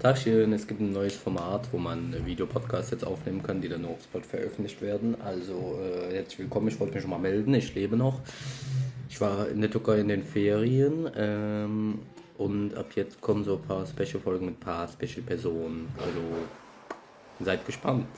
Tagchen, es gibt ein neues Format, wo man Videopodcasts jetzt aufnehmen kann, die dann auf Spot veröffentlicht werden. Also äh, herzlich willkommen, ich wollte mich schon mal melden, ich lebe noch. Ich war in der Türkei in den Ferien ähm, und ab jetzt kommen so ein paar Special-Folgen mit ein paar Special-Personen. Also seid gespannt.